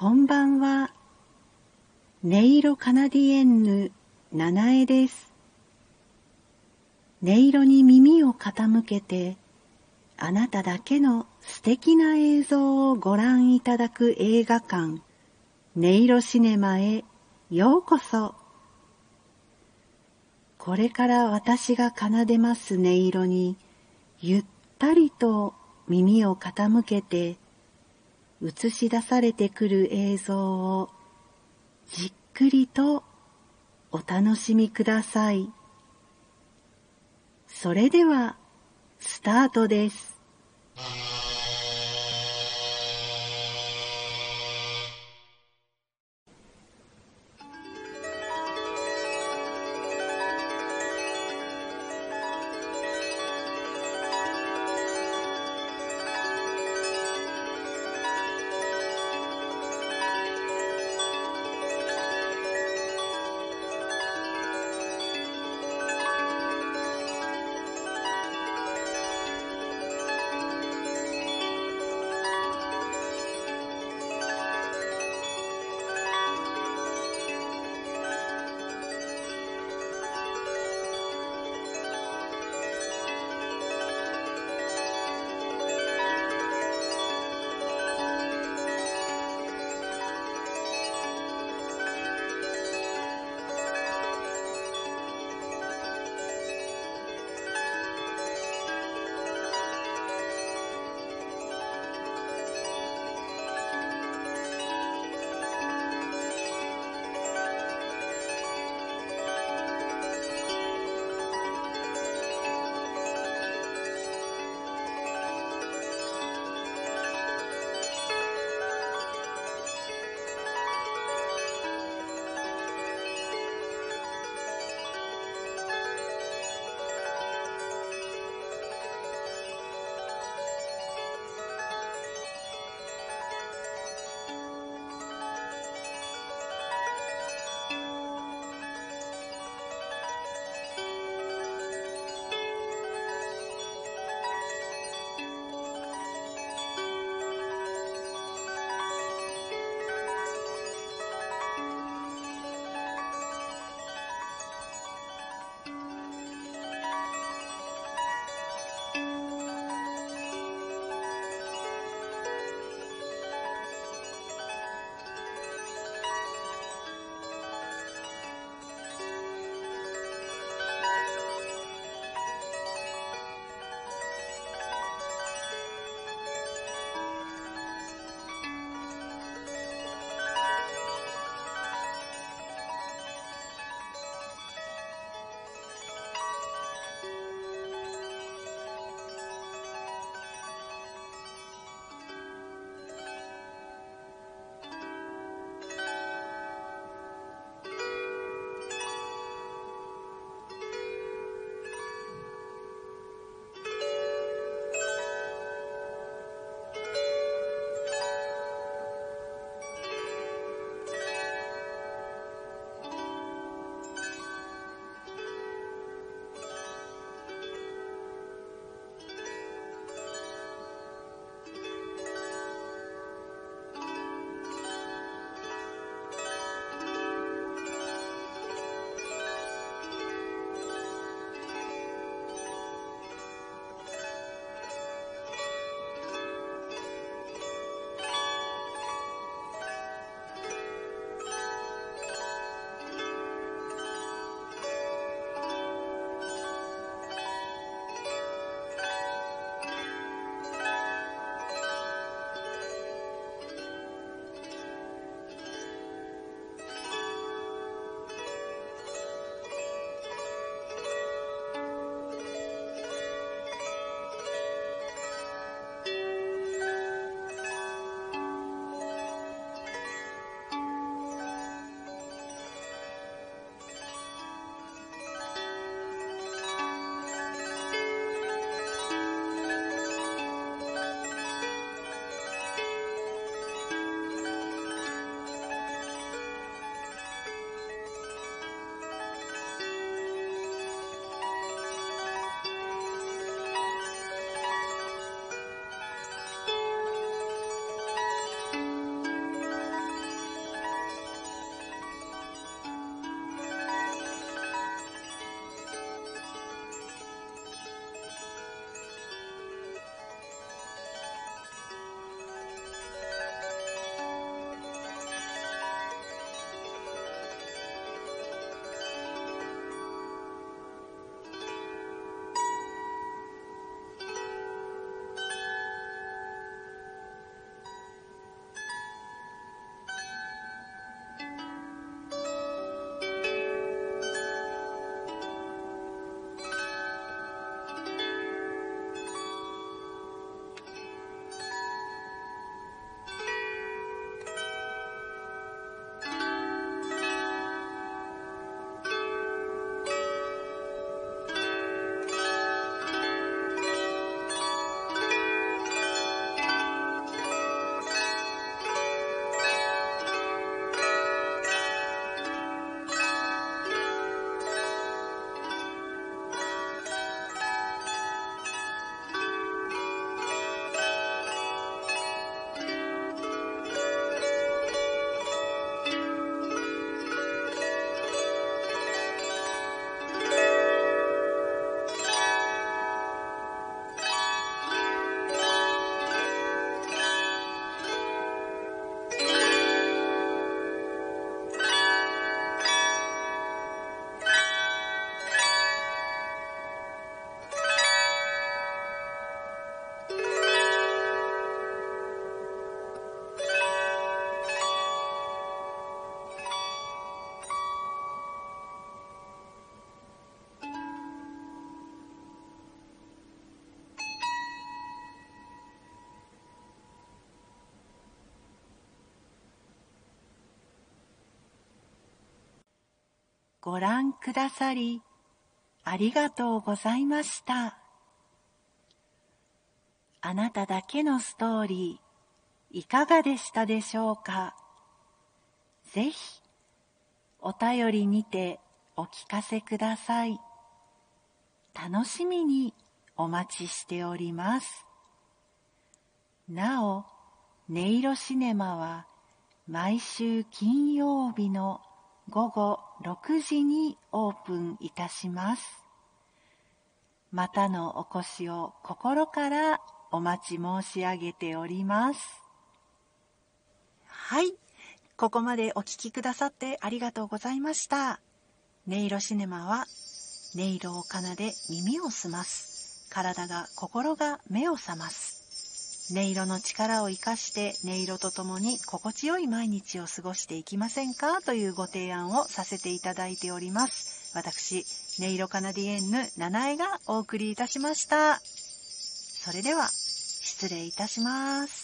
こんばんは。音色カナディエンヌ、七重です。音色に耳を傾けて、あなただけの素敵な映像をご覧いただく映画館、音色シネマへようこそ。これから私が奏でます音色に、ゆったりと耳を傾けて、映し出されてくる映像をじっくりとお楽しみください。それでは、スタートです。ご覧くださり、ありがとうございました。あなただけのストーリー、いかがでしたでしょうか？ぜひ、お便りにてお聞かせください。楽しみにお待ちしております。なお、音色シネマは毎週金曜日の午後6時にオープンいたします。またのお越しを心からお待ち申し上げております。はい。ここまでお聴きくださってありがとうございました。音色シネマは音色を奏で耳を澄ます。体が心が目を覚ます。音色の力を活かして音色とともに心地よい毎日を過ごしていきませんかというご提案をさせていただいております。私、音色カナディエンヌ、七重がお送りいたしました。それでは、失礼いたします。